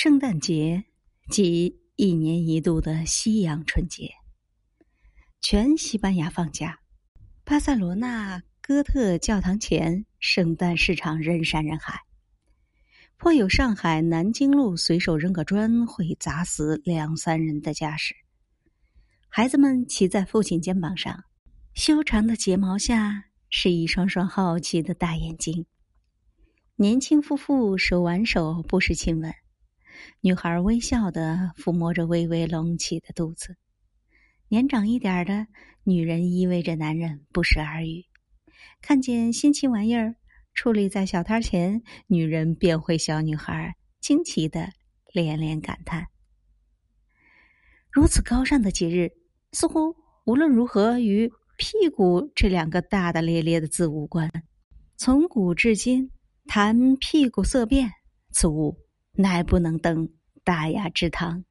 圣诞节即一年一度的西洋春节，全西班牙放假。巴塞罗那哥特教堂前，圣诞市场人山人海，颇有上海南京路随手扔个砖会砸死两三人的架势。孩子们骑在父亲肩膀上，修长的睫毛下是一双双好奇的大眼睛。年轻夫妇手挽手，不时亲吻。女孩微笑的抚摸着微微隆起的肚子，年长一点的女人依偎着男人不时耳语。看见新奇玩意儿矗立在小摊前，女人便会小女孩惊奇的连连感叹。如此高尚的节日，似乎无论如何与屁股这两个大大咧咧的字无关。从古至今，谈屁股色变，此物。乃不能登大雅之堂。